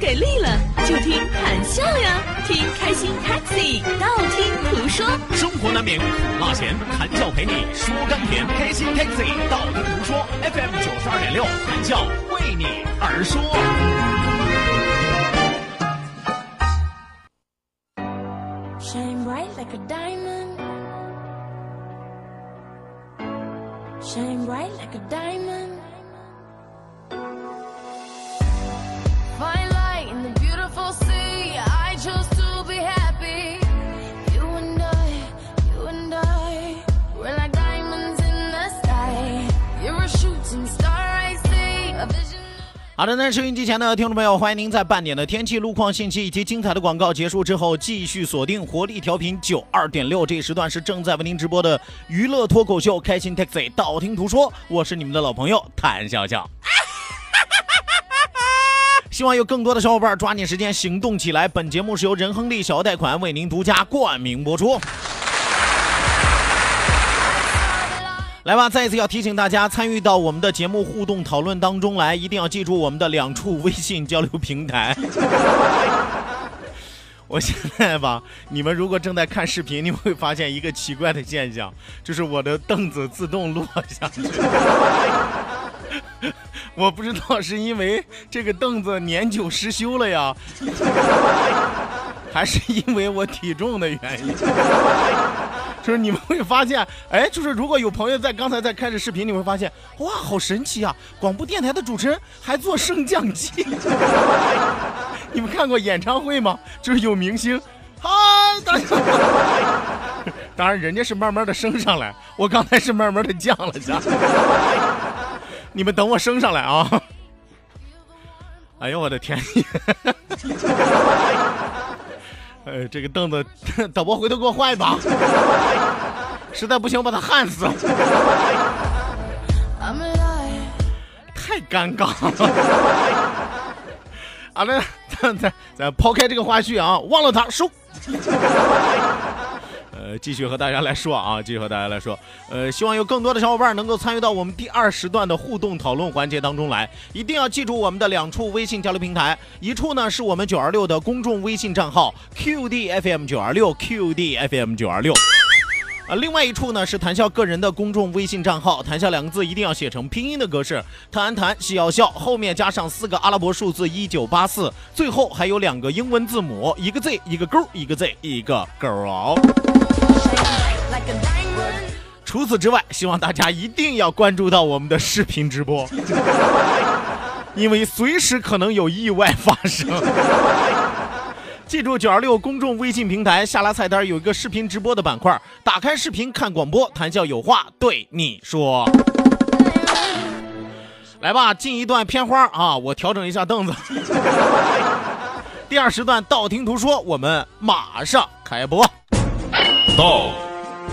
给力了，就听谈笑呀，听开心 Taxi，道听途说。生活难免苦辣咸，谈笑陪你说甘甜。开心 Taxi，道听途说。FM 九十二点六，谈笑为你而说。Shine bright like a diamond. Shine bright like a diamond. 好的，那收音机前的听众朋友，欢迎您在半点的天气、路况信息以及精彩的广告结束之后，继续锁定活力调频九二点六。这一时段是正在为您直播的娱乐脱口秀《开心 Taxi》，道听途说，我是你们的老朋友谭笑笑。希望有更多的小伙伴抓紧时间行动起来。本节目是由仁亨利小额贷款为您独家冠名播出。来吧，再一次要提醒大家，参与到我们的节目互动讨论当中来，一定要记住我们的两处微信交流平台。我现在吧，你们如果正在看视频，你会发现一个奇怪的现象，就是我的凳子自动落下去。我不知道是因为这个凳子年久失修了呀，还是因为我体重的原因。就是你们会发现，哎，就是如果有朋友在刚才在开始视频，你会发现，哇，好神奇啊！广播电台的主持人还做升降机。你们看过演唱会吗？就是有明星，嗨，大家。当然，人家是慢慢的升上来，我刚才是慢慢的降了下。你们等我升上来啊！哎呦我的天！呃，这个凳子，导播回头给我换一把，实在不行我把它焊死 太尴尬了。好了，咱咱咱抛开这个花絮啊，忘了他收。呃，继续和大家来说啊，继续和大家来说，呃，希望有更多的小伙伴能够参与到我们第二时段的互动讨论环节当中来。一定要记住我们的两处微信交流平台，一处呢是我们九二六的公众微信账号 QDFM 九二六 QDFM 九二六。啊，另外一处呢是谈笑个人的公众微信账号，谈笑两个字一定要写成拼音的格式，谈谈笑笑，后面加上四个阿拉伯数字一九八四，最后还有两个英文字母，一个 Z 一个勾，一个 Z 一个勾除此之外，希望大家一定要关注到我们的视频直播，因为随时可能有意外发生。记住九二六公众微信平台下拉菜单有一个视频直播的板块，打开视频看广播，谈笑有话对你说。来吧，进一段片花啊！我调整一下凳子。第二时段道听途说，我们马上开播。道，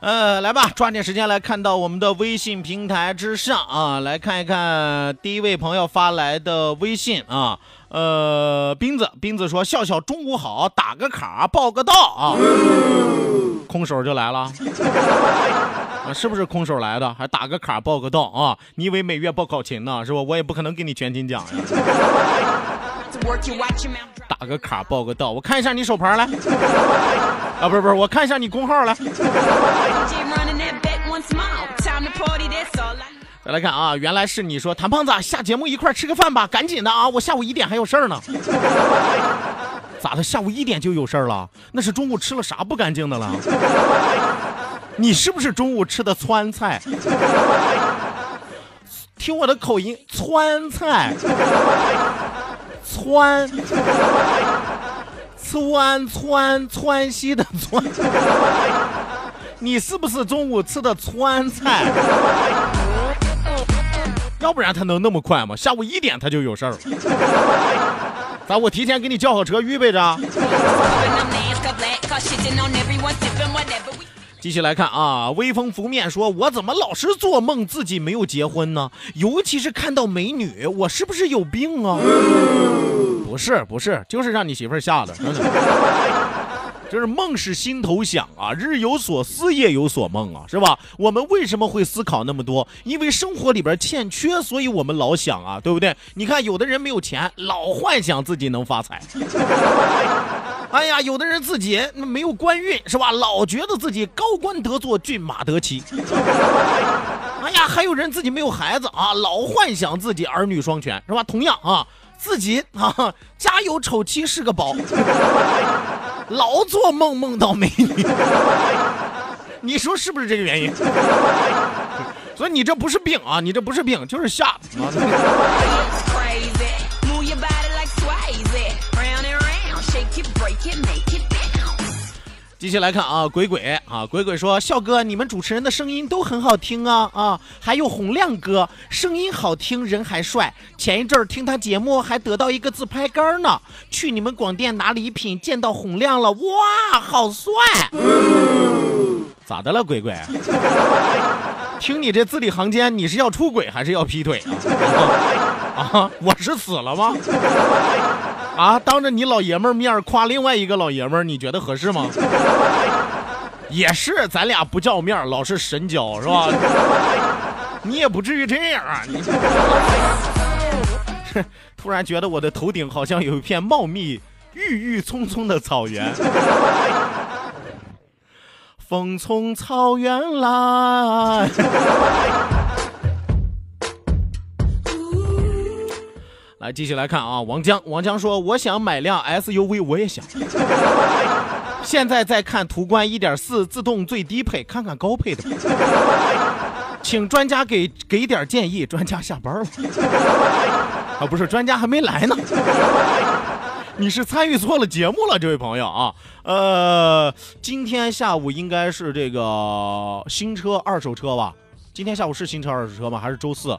呃，来吧，抓紧时间来看到我们的微信平台之上啊，来看一看第一位朋友发来的微信啊，呃，斌子，斌子说笑笑中午好，打个卡报个到啊，空手就来了，啊，是不是空手来的？还打个卡报个到啊？你以为每月报考勤呢？是吧？我也不可能给你全勤奖呀。打个卡报个到，我看一下你手牌来，啊，不是不是，我看一下你工号来。再来看啊，原来是你说谭胖子下节目一块吃个饭吧，赶紧的啊，我下午一点还有事儿呢。咋的？下午一点就有事儿了？那是中午吃了啥不干净的了？你是不是中午吃的川菜？听我的口音，川菜，川，川川川西的川。你是不是中午吃的川菜？要不然他能那么快吗？下午一点他就有事儿了。咋？我提前给你叫好车，预备着。继续来看啊，微风拂面说：“我怎么老是做梦自己没有结婚呢？尤其是看到美女，我是不是有病啊？”不是，不是，就是让你媳妇儿吓的，真的。就是梦是心头想啊，日有所思，夜有所梦啊，是吧？我们为什么会思考那么多？因为生活里边欠缺，所以我们老想啊，对不对？你看，有的人没有钱，老幻想自己能发财。哎呀，有的人自己没有官运，是吧？老觉得自己高官得坐，骏马得骑。哎呀，还有人自己没有孩子啊，老幻想自己儿女双全，是吧？同样啊，自己啊家有丑妻是个宝。老做梦梦到美女，你说是不是这个原因？所以你这不是病啊，你这不是病，就是吓的。继续来看啊，鬼鬼啊，鬼鬼说：笑哥，你们主持人的声音都很好听啊啊，还有洪亮哥，声音好听，人还帅。前一阵儿听他节目，还得到一个自拍杆呢。去你们广电拿礼品，见到洪亮了，哇，好帅！咋的了，鬼鬼？听你这字里行间，你是要出轨还是要劈腿啊？啊，我是死了吗？啊！当着你老爷们儿面夸另外一个老爷们儿，你觉得合适吗？也是，咱俩不叫面，老是神交是吧？你也不至于这样啊！你 突然觉得我的头顶好像有一片茂密、郁郁葱葱的草原。风从草原来。来，继续来看啊，王江，王江说：“我想买辆 SUV，我也想。现在在看途观1.4自动最低配，看看高配的。请专家给给点建议。专家下班了 啊，不是，专家还没来呢。你是参与错了节目了，这位朋友啊。呃，今天下午应该是这个新车二手车吧？今天下午是新车二手车吗？还是周四？”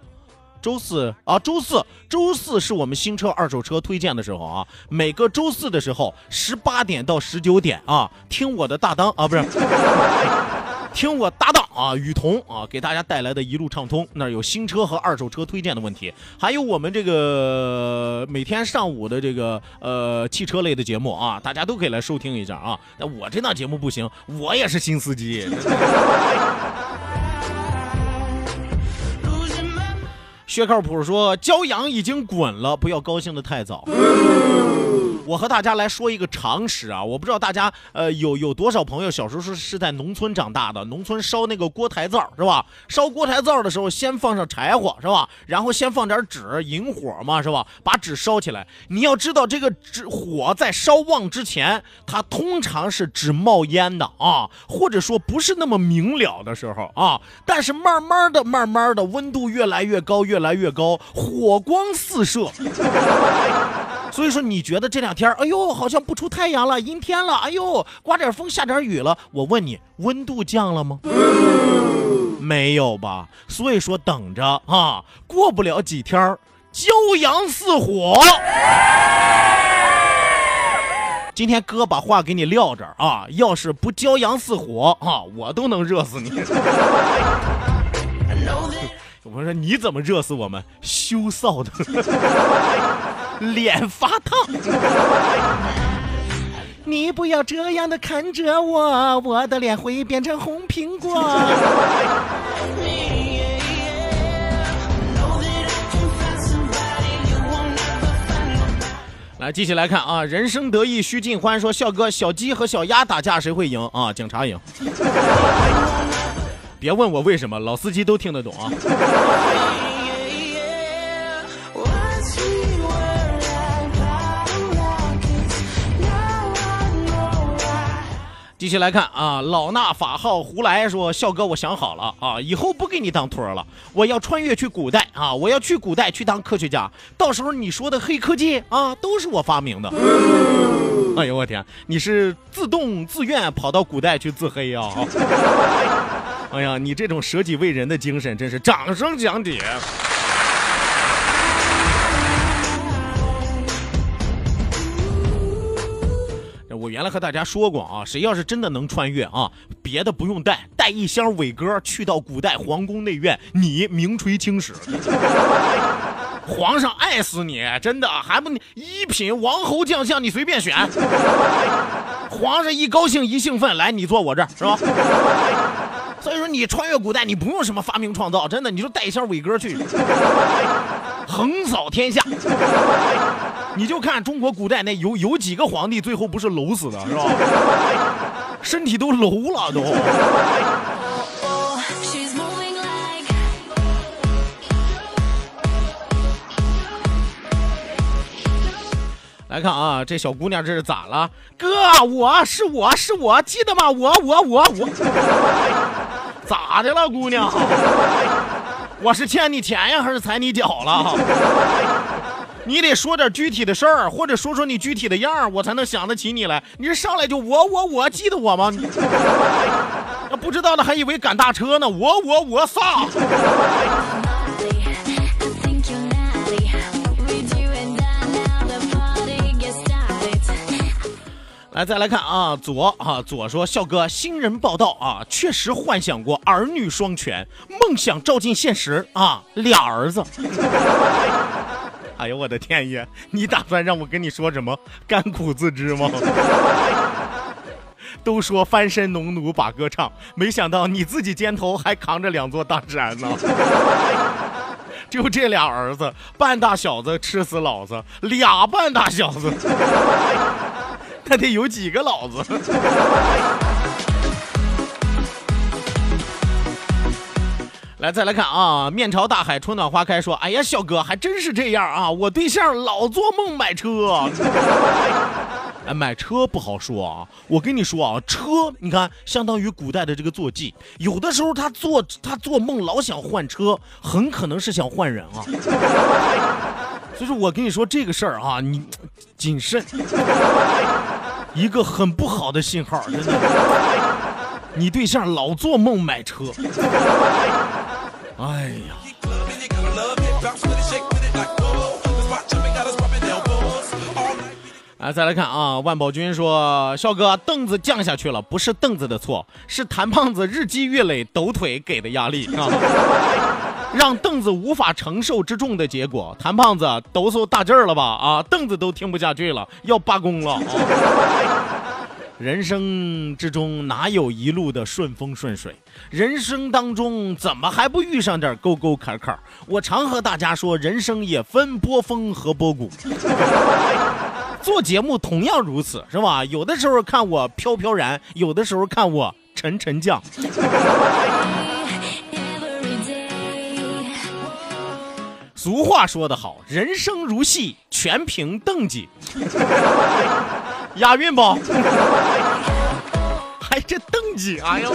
周四啊，周四，周四是我们新车、二手车推荐的时候啊。每个周四的时候，十八点到十九点啊，听我的大当啊，不是，听我搭档啊，雨桐啊，给大家带来的一路畅通。那有新车和二手车推荐的问题，还有我们这个每天上午的这个呃汽车类的节目啊，大家都可以来收听一下啊。那我这档节目不行，我也是新司机。薛靠谱说：“骄阳已经滚了，不要高兴的太早。”我和大家来说一个常识啊，我不知道大家呃有有多少朋友小时候是是在农村长大的，农村烧那个锅台灶是吧？烧锅台灶的时候，先放上柴火是吧？然后先放点纸，引火嘛是吧？把纸烧起来。你要知道，这个纸火在烧旺之前，它通常是只冒烟的啊，或者说不是那么明了的时候啊。但是慢慢的、慢慢的，温度越来越高，越来越高，火光四射。所以说，你觉得这两天，哎呦，好像不出太阳了，阴天了，哎呦，刮点风，下点雨了。我问你，温度降了吗？没有吧。所以说，等着啊，过不了几天，骄阳似火。今天哥把话给你撂这儿啊，要是不骄阳似火啊，我都能热死你。我说你怎么热死我们？羞臊的。脸发烫，你不要这样的看着我，我的脸会变成红苹果。来，继续来看啊，人生得意须尽欢。说笑哥，小鸡和小鸭打架谁会赢啊？警察赢。别问我为什么，老司机都听得懂啊。继续来看啊，老衲法号胡来说，笑哥，我想好了啊，以后不给你当托儿了，我要穿越去古代啊，我要去古代去当科学家，到时候你说的黑科技啊，都是我发明的。哎呦我天，你是自动自愿跑到古代去自黑呀、哎呀，你这种舍己为人的精神，真是掌声响起。原来和大家说过啊，谁要是真的能穿越啊，别的不用带，带一箱伟哥去到古代皇宫内院，你名垂青史，皇上爱死你，真的还不一品王侯将相你随便选，皇上一高兴一兴奋，来你坐我这儿是吧？所以说你穿越古代，你不用什么发明创造，真的你就带一箱伟哥去，横扫天下。你就看中国古代那有有几个皇帝最后不是搂死的，是吧？身体都搂了都。来看啊，这小姑娘这是咋了？哥，我是我是我，记得吗？我我我我，咋的了，姑娘？我是欠你钱呀，还是踩你脚了？你得说点具体的事儿，或者说说你具体的样儿，我才能想得起你来。你这上来就我我我，记得我吗？你那不知道的还以为赶大车呢。我我我撒。来，再来看啊，左啊，左说笑哥，新人报道啊，确实幻想过儿女双全，梦想照进现实啊，俩儿子。哎呦我的天爷，你打算让我跟你说什么？甘苦自知吗？都说翻身农奴把歌唱，没想到你自己肩头还扛着两座大山呢。就这俩儿子，半大小子吃死老子，俩半大小子。那得有几个老子？来，再来看啊！面朝大海，春暖花开说：“哎呀，小哥还真是这样啊！我对象老做梦买车。哎，买车不好说啊。我跟你说啊，车你看相当于古代的这个坐骑，有的时候他做他做梦老想换车，很可能是想换人啊。所以说我跟你说这个事儿啊，你谨慎。一个很不好的信号，真的。你对象老做梦买车，哎呀，啊，再来看啊，万宝军说，笑哥凳子降下去了，不是凳子的错，是谭胖子日积月累抖腿给的压力啊，让凳子无法承受之重的结果。谭胖子抖擞大劲儿了吧？啊，凳子都听不下去了，要罢工了。人生之中哪有一路的顺风顺水？人生当中怎么还不遇上点沟沟坎坎？我常和大家说，人生也分波峰和波谷。做节目同样如此，是吧？有的时候看我飘飘然，有的时候看我沉沉降。俗话说得好，人生如戏，全凭蹬机。押韵不？还这蹬机，哎呦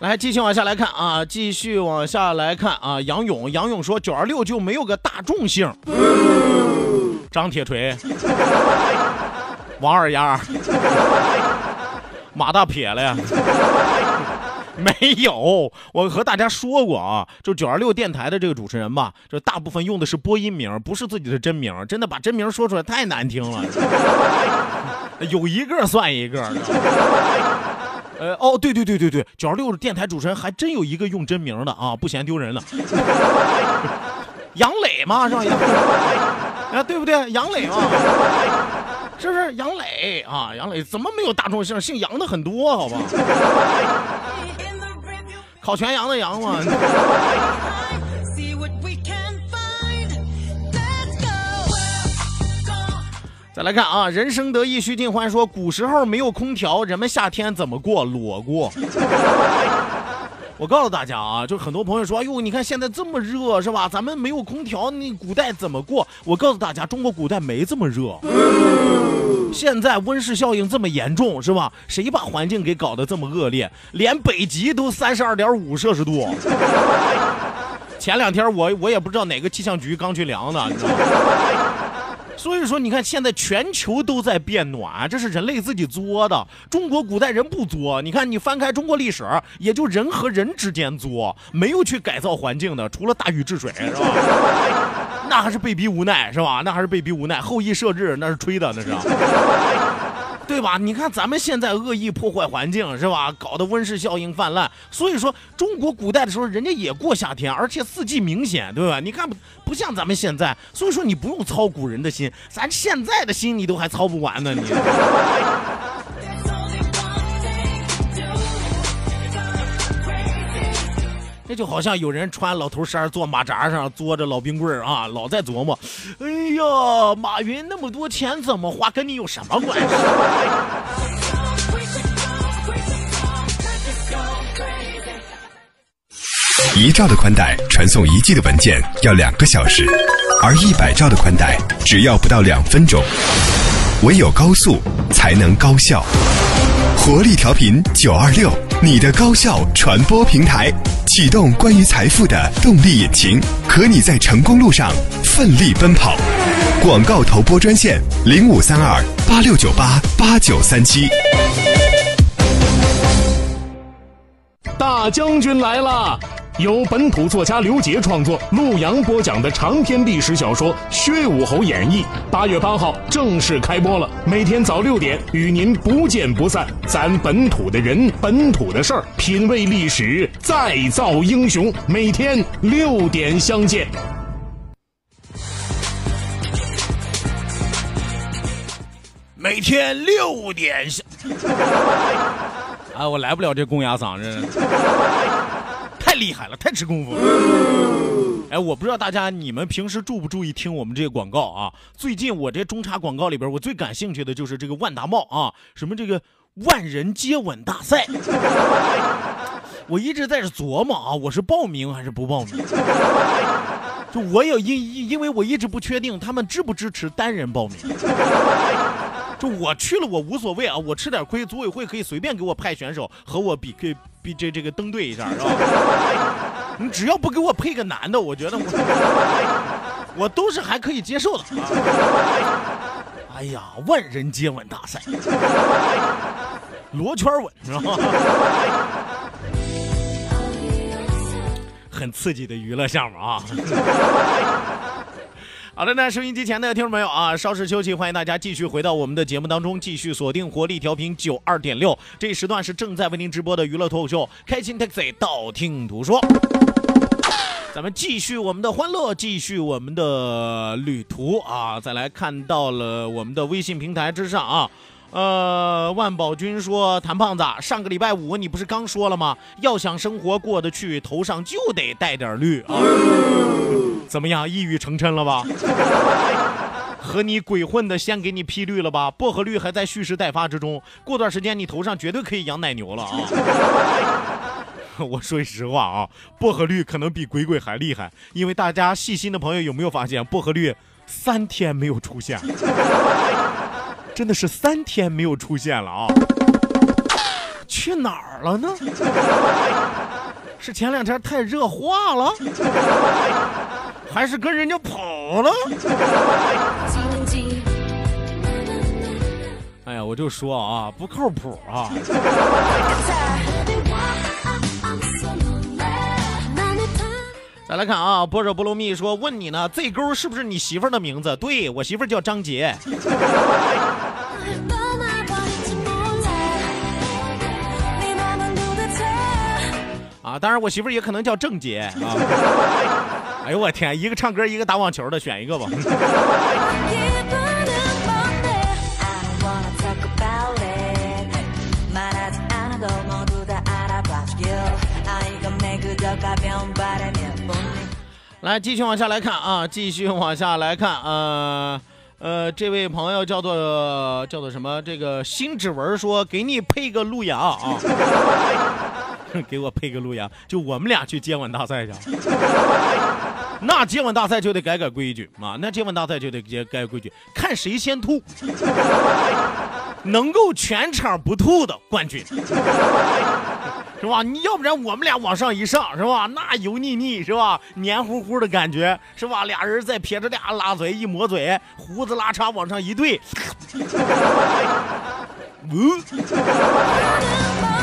来，继续往下来看啊，继续往下来看啊。杨勇，杨勇说九二六就没有个大众姓，张铁锤、王二丫、马大撇了呀。没有，我和大家说过啊，就九二六电台的这个主持人吧，就大部分用的是播音名，不是自己的真名，真的把真名说出来太难听了，有一个算一个。呃哦，对对对对对，九二六电台主持人还真有一个用真名的啊，不嫌丢人的。杨磊嘛是吧？杨啊，对不对？杨磊嘛，这是杨磊啊，杨磊怎么没有大众姓？姓杨的很多，好吧。烤全羊的羊嘛。再来看啊，人生得意须尽欢，说古时候没有空调，人们夏天怎么过？裸过。我告诉大家啊，就很多朋友说，哎呦，你看现在这么热是吧？咱们没有空调，那古代怎么过？我告诉大家，中国古代没这么热。现在温室效应这么严重是吧？谁把环境给搞得这么恶劣？连北极都三十二点五摄氏度。前两天我我也不知道哪个气象局刚去量的，你知道吗？所以说，你看现在全球都在变暖，这是人类自己作的。中国古代人不作，你看你翻开中国历史，也就人和人之间作，没有去改造环境的，除了大禹治水，是吧？那还是被逼无奈，是吧？那还是被逼无奈。后羿射日那是吹的，那是。对吧？你看咱们现在恶意破坏环境，是吧？搞得温室效应泛滥。所以说，中国古代的时候，人家也过夏天，而且四季明显，对吧？你看不不像咱们现在。所以说，你不用操古人的心，咱现在的心你都还操不完呢，你。这就好像有人穿老头衫坐马扎上，坐着老冰棍啊，老在琢磨，哎呀，马云那么多钱怎么花，跟你有什么关系？一兆的宽带传送一 G 的文件要两个小时，而一百兆的宽带只要不到两分钟。唯有高速才能高效。活力调频九二六，你的高效传播平台，启动关于财富的动力引擎，和你在成功路上奋力奔跑。广告投播专线零五三二八六九八八九三七。大将军来了！由本土作家刘杰创作、陆阳播讲的长篇历史小说《薛武侯演义》，八月八号正式开播了。每天早六点与您不见不散。咱本土的人，本土的事儿，品味历史，再造英雄。每天六点相见。每天六点相，啊，我来不了这公鸭嗓子，太厉害了，太吃功夫了。哎，我不知道大家你们平时注不注意听我们这个广告啊？最近我这中插广告里边，我最感兴趣的就是这个万达茂啊，什么这个万人接吻大赛。我一直在这琢磨啊，我是报名还是不报名？就我有因因因为我一直不确定他们支不支持单人报名。就我去了，我无所谓啊，我吃点亏，组委会可以随便给我派选手和我比，可以比这这个登对一下，是吧？你只要不给我配个男的，我觉得我我都是还可以接受的。啊、哎呀，万人接吻大赛，罗圈吻是吧？很刺激的娱乐项目啊。好的，那收音机前的听众朋友啊，稍事休息，欢迎大家继续回到我们的节目当中，继续锁定活力调频九二点六，这一时段是正在为您直播的娱乐脱口秀《开心 Taxi》，道听途说。咱们继续我们的欢乐，继续我们的旅途啊！再来看到了我们的微信平台之上啊，呃，万宝军说：“谭胖子，上个礼拜五你不是刚说了吗？要想生活过得去，头上就得带点绿啊。”怎么样，一语成谶了吧？和你鬼混的先给你批绿了吧？薄荷绿还在蓄势待发之中，过段时间你头上绝对可以养奶牛了啊！我说实话啊，薄荷绿可能比鬼鬼还厉害，因为大家细心的朋友有没有发现，薄荷绿三天没有出现，真的是三天没有出现了啊！去哪儿了呢？是前两天太热化了？还是跟人家跑了？哎呀，我就说啊，不靠谱啊！再来看啊，波若波罗蜜说问你呢，Z 勾是不是你媳妇儿的名字？对我媳妇儿叫张杰。啊，当然我媳妇儿也可能叫郑杰啊。哎呦我天，一个唱歌，一个打网球的，选一个吧。来，继续往下来看啊，继续往下来看，呃呃，这位朋友叫做叫做什么？这个新指纹说给你配个路牙啊，给我配个路牙，就我们俩去接吻大赛去。那接吻大赛就得改改规矩啊！那接吻大赛就得改改规矩，看谁先吐，能够全场不吐的冠军，是吧？你要不然我们俩往上一上，是吧？那油腻腻，是吧？黏糊糊的感觉，是吧？俩人再撇着俩拉嘴一抹嘴，胡子拉碴往上一对，嗯。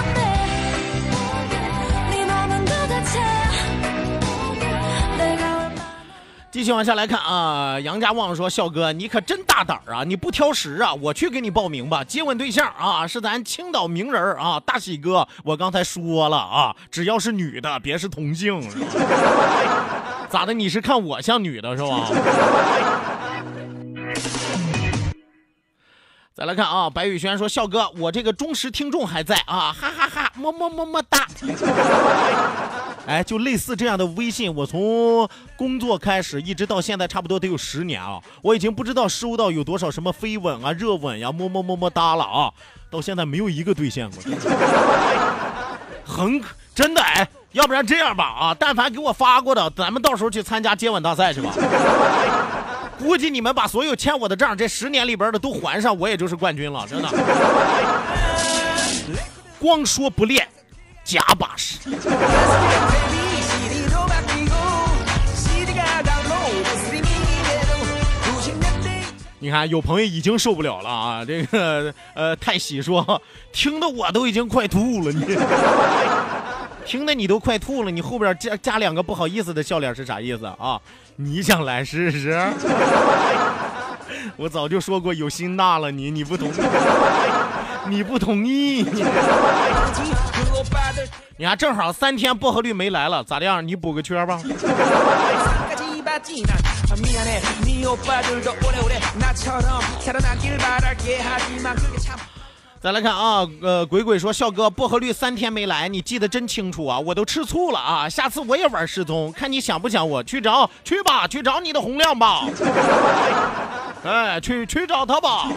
继续往下来看啊，杨家旺说：“笑哥，你可真大胆啊！你不挑食啊？我去给你报名吧。接吻对象啊，是咱青岛名人啊，大喜哥。我刚才说了啊，只要是女的，别是同性，咋的？你是看我像女的是吧？”再来看啊，白宇轩说：“笑哥，我这个忠实听众还在啊，哈哈哈么么么么哒。”哎，就类似这样的微信，我从工作开始一直到现在，差不多得有十年啊，我已经不知道收到有多少什么飞吻啊、热吻呀、么么么么哒了啊，到现在没有一个兑现过，很真的哎，要不然这样吧啊，但凡给我发过的，咱们到时候去参加接吻大赛去吧。估计你们把所有欠我的账，这十年里边的都还上，我也就是冠军了，真的。光说不练，假把式。你看，有朋友已经受不了了啊！这个呃，太喜说，听得我都已经快吐了，你 听得你都快吐了，你后边加加两个不好意思的笑脸是啥意思啊？你想来试试？我早就说过有心大了你，你不同意，你不同意。你看，正好三天薄荷绿没来了，咋的样？你补个缺吧。再来看啊，呃，鬼鬼说，笑哥，薄荷绿三天没来，你记得真清楚啊，我都吃醋了啊，下次我也玩失踪，看你想不想我去找，去吧，去找你的洪亮吧，哎，去去找他吧。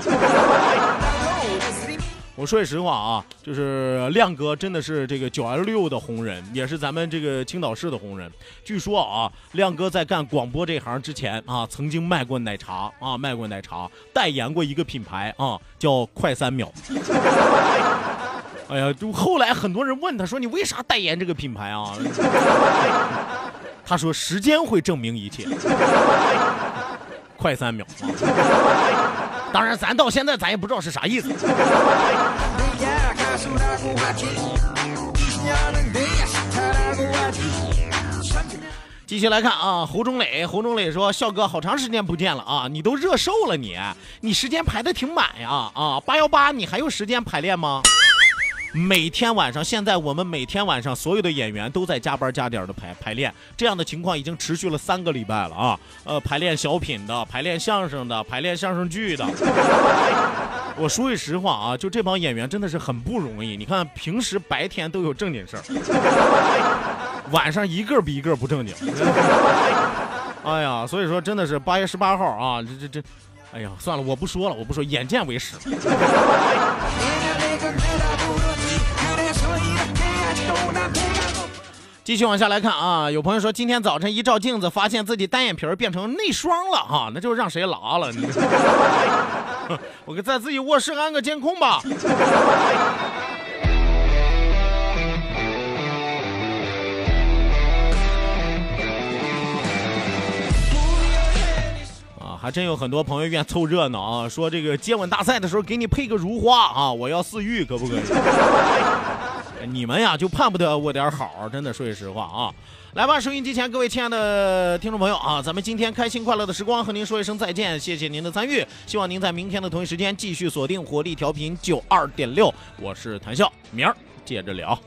我说句实话啊，就是亮哥真的是这个九 L 六的红人，也是咱们这个青岛市的红人。据说啊，亮哥在干广播这行之前啊，曾经卖过奶茶啊，卖过奶茶，代言过一个品牌啊，叫快三秒。哎呀，就后来很多人问他说：“你为啥代言这个品牌啊？”他说：“时间会证明一切。”快三秒。当然，咱到现在咱也不知道是啥意思。继续来看啊，侯忠磊，侯忠磊说：“笑哥，好长时间不见了啊，你都热瘦了你，你时间排的挺满呀啊，八幺八你还有时间排练吗？”每天晚上，现在我们每天晚上所有的演员都在加班加点的排排练，这样的情况已经持续了三个礼拜了啊！呃，排练小品的，排练相声的，排练相声剧的。我说句实话啊，就这帮演员真的是很不容易。你看，平时白天都有正经事儿，晚上一个比一个不正经。哎呀，所以说真的是八月十八号啊，这这这，哎呀，算了，我不说了，我不说，眼见为实。继续往下来看啊，有朋友说今天早晨一照镜子，发现自己单眼皮儿变成内双了哈、那就是让谁拉了？你 我给在自己卧室安个监控吧。啊，还真有很多朋友愿凑热闹啊，说这个接吻大赛的时候给你配个如花啊，我要似玉，可不可以？你们呀就盼不得我点好，真的说句实话啊。来吧，收音机前各位亲爱的听众朋友啊，咱们今天开心快乐的时光和您说一声再见，谢谢您的参与，希望您在明天的同一时间继续锁定火力调频九二点六，我是谭笑，明儿接着聊。